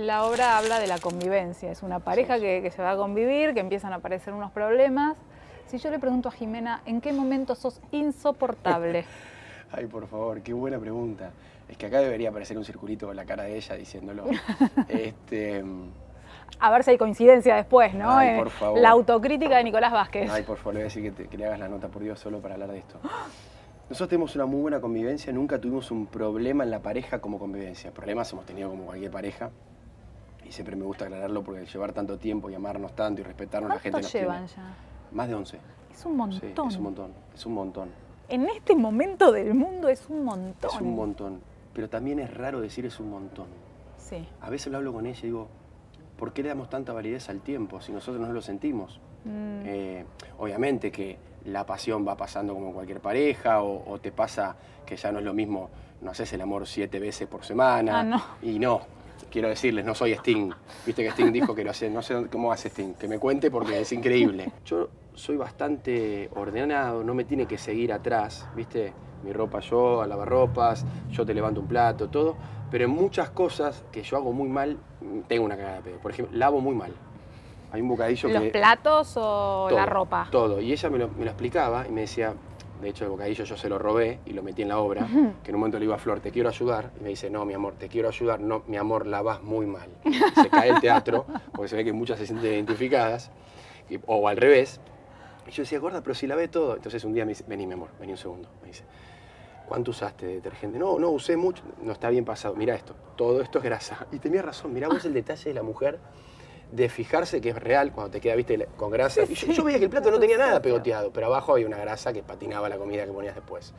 La obra habla de la convivencia, es una pareja que, que se va a convivir, que empiezan a aparecer unos problemas. Si yo le pregunto a Jimena, ¿en qué momento sos insoportable? Ay, por favor, qué buena pregunta. Es que acá debería aparecer un circulito con la cara de ella diciéndolo. este, A ver si hay coincidencia después, ¿no? Ay, Eh, por favor. La autocrítica de Nicolás Vázquez. ay, por favor, le voy a decir que, te- que le hagas la nota, por Dios, solo para hablar de esto. Nosotros tenemos una muy buena convivencia, nunca tuvimos un problema en la pareja como convivencia. Problemas hemos tenido como cualquier pareja. Y siempre me gusta aclararlo porque llevar tanto tiempo y amarnos tanto y respetarnos la gente ¿Cuánto nos llevan tiene. ya? Más de 11. Es un montón. Sí, es un montón, es un montón. En este momento del mundo es un montón. Es un montón. Pero también es raro decir es un montón. Sí. A veces lo hablo con ella y digo, ¿por qué le damos tanta validez al tiempo si nosotros no lo sentimos? Mm. Eh, obviamente que la pasión va pasando como en cualquier pareja o, o te pasa que ya no es lo mismo, no haces el amor siete veces por semana. Ah, no. Y no, quiero decirles, no soy Sting. Viste que Sting dijo que lo hace, no sé cómo hace Sting, que me cuente porque es increíble. Yo soy bastante ordenado, no me tiene que seguir atrás, ¿viste? Mi ropa yo, a lavar ropas, yo te levanto un plato, todo. Pero en muchas cosas que yo hago muy mal, tengo una cagada de pedo. Por ejemplo, lavo muy mal. Hay un bocadillo ¿Los que... platos o la ropa? Todo. Y ella me lo, me lo explicaba y me decía, de hecho el bocadillo yo se lo robé y lo metí en la obra, que en un momento le iba a Flor, te quiero ayudar. Y me dice, no, mi amor, te quiero ayudar. No, mi amor, la vas muy mal. Se cae el teatro, porque se ve que muchas se sienten identificadas, y- o al revés. Y yo decía, gorda, pero si la ve todo. Entonces un día me dice, vení, mi amor, vení un segundo. Me dice, ¿cuánto usaste de detergente? No, no, usé mucho. No está bien pasado. Mira esto, todo esto es grasa. Y tenía razón, mirá vos el detalle de la mujer de fijarse que es real cuando te queda, viste, con grasa. Y yo, yo veía que el plato no tenía nada pegoteado, pero abajo había una grasa que patinaba la comida que ponías después.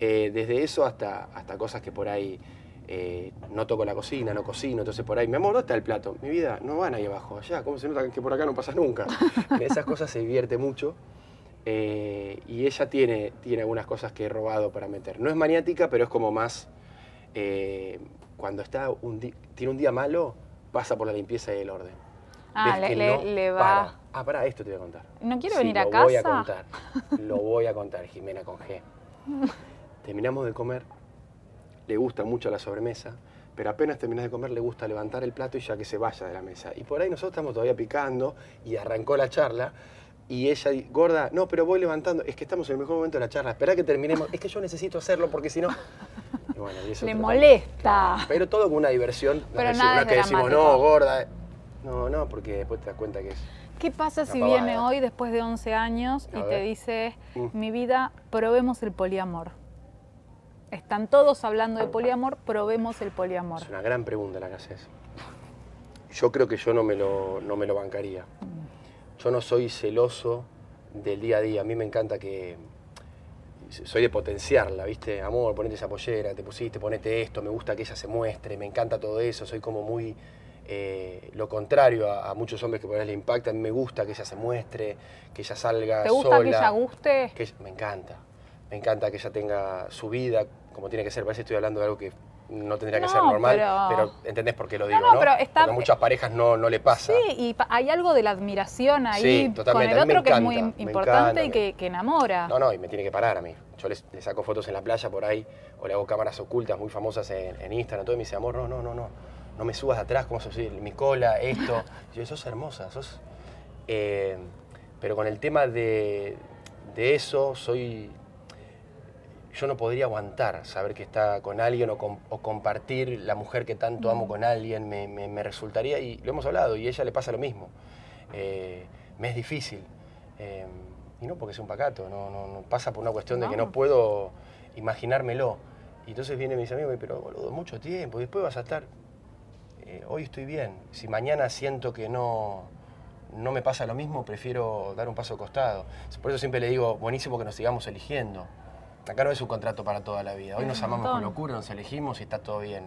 Eh, desde eso hasta, hasta cosas que por ahí eh, no toco la cocina, no cocino, entonces por ahí, mi amor, ¿dónde está el plato? Mi vida, no van ahí abajo, allá, ¿cómo se nota que por acá no pasas nunca? En esas cosas se divierte mucho. eh, y ella tiene, tiene algunas cosas que he robado para meter. No es maniática, pero es como más. cuando está un tiene un día malo, pasa por la limpieza y el orden. Ah, le, no le va. para. Ah, pará, esto te voy a contar. ¿No quiere Sí, venir a lo casa? voy a contar. Lo voy a contar, Jimena con G. Terminamos de comer, le gusta mucho la sobremesa, pero apenas terminas de comer le gusta levantar el plato y ya que se vaya de la mesa. Y por ahí nosotros estamos todavía picando y arrancó la charla y ella, gorda, no, pero voy levantando, es que estamos en el mejor momento de la charla, espera que terminemos, es que yo necesito hacerlo porque si no... Bueno, Le molesta. Claro, Pero todo con una diversión. No Pero es nada una es que decimos, no, gorda. No, no, porque después te das cuenta que es... ¿Qué pasa si pavada. viene hoy después de 11 años A y te dice, Mm. mi vida, probemos el poliamor? Están todos hablando de poliamor, probemos el poliamor. Es una gran pregunta la que haces. Yo creo que yo no me lo, no me lo bancaría. Yo no soy celoso del día a día. A mí me encanta que. Soy de potenciarla, ¿viste? Amor, ponete esa pollera, te pusiste, ponete esto, me gusta que ella se muestre, me encanta todo eso. Soy como muy. Eh, lo contrario a, a muchos hombres que por ahí le impacta. A mí me gusta que ella se muestre, que ella salga ¿Te gusta sola. que ella guste? Que ella- me encanta. Me encanta que ella tenga su vida como tiene que ser. Parece que estoy hablando de algo que no tendría que No, ser normal, pero- pero... entendés por qué lo digo, no, ¿no? pero está- Porque a muchas parejas no, no le pasa. Sí, y hay algo de la admiración ahí Sí, con el otro que es muy encanta, importante y que, que enamora. No, no, y me tiene que parar a mí. Yo les- le saco fotos en la playa por ahí, o le hago cámaras ocultas muy famosas en, en Instagram, todo, y me dice, amor, no, no, no, no, no me subas atrás, ¿cómo sos? Mi cola, esto. Y yo, sos hermosa, sos... Eh, pero con el tema de, de eso, soy... Yo no podría aguantar saber que está con alguien o, com- o compartir la mujer que tanto amo con alguien, me, me- me resultaría, y lo hemos hablado, y a ella le pasa lo mismo. Eh, me es difícil. Eh, y no porque sea un pacato, no, no, no pasa por una cuestión de que No. puedo imaginármelo. Y entonces vienen mis amigos y me dicen, pero boludo, mucho tiempo, y después vas a estar, eh, hoy estoy bien. Si mañana siento que no, no me pasa lo mismo, prefiero dar un paso costado. Por eso siempre le digo, buenísimo que nos sigamos eligiendo. Acá no es un contrato para toda la vida. Hoy nos amamos con locura, nos elegimos y está todo bien.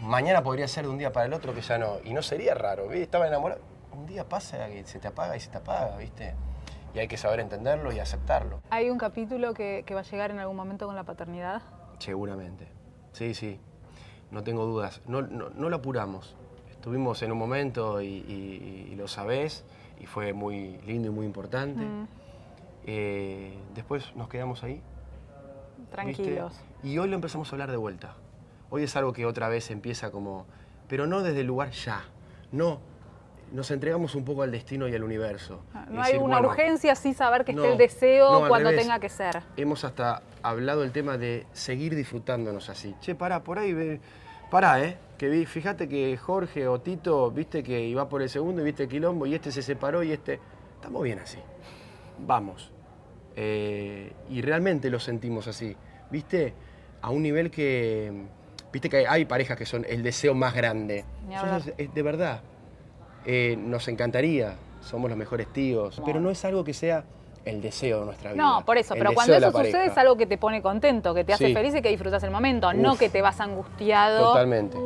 Mañana podría ser de un día para el otro que ya no. Y no sería raro, ¿viste? Estaba enamorado. Un día pasa que se te apaga y se te apaga, ¿viste? Y hay que saber entenderlo y aceptarlo. Hay un capítulo que, que va a llegar en algún momento con la paternidad. Seguramente. Sí, sí. No tengo dudas. No, no, no lo apuramos. Estuvimos en un momento y, y- y lo sabés, y fue muy lindo y muy importante. Mm, Eh, después nos quedamos ahí. ¿viste? tranquilos. Y hoy lo empezamos a hablar de vuelta. Hoy es algo que otra vez empieza como pero no desde el lugar ya. No, nos entregamos un poco al destino y al universo. Ah, No hay decir, una bueno, urgencia, sí saber que no, esté el deseo no, cuando revés. tenga que ser. Hemos hasta hablado el tema de seguir disfrutándonos así. Che, pará, por ahí ve. Pará, ¿eh? Que vi, fíjate que Jorge o Tito, viste que iba por el segundo y viste el quilombo y este se separó y este. Estamos bien así. Vamos. Eh, y realmente lo sentimos así. ¿Viste? A un nivel que. Viste que hay, hay parejas que son el deseo más grande. Eh, de verdad. Eh, nos encantaría. Somos los mejores tíos. Pero no es algo que sea el deseo de nuestra vida. No, por eso, pero cuando eso sucede pareja. es algo que te pone contento, que te hace Sí. feliz y que disfrutas el momento, no que te vas angustiado. Totalmente.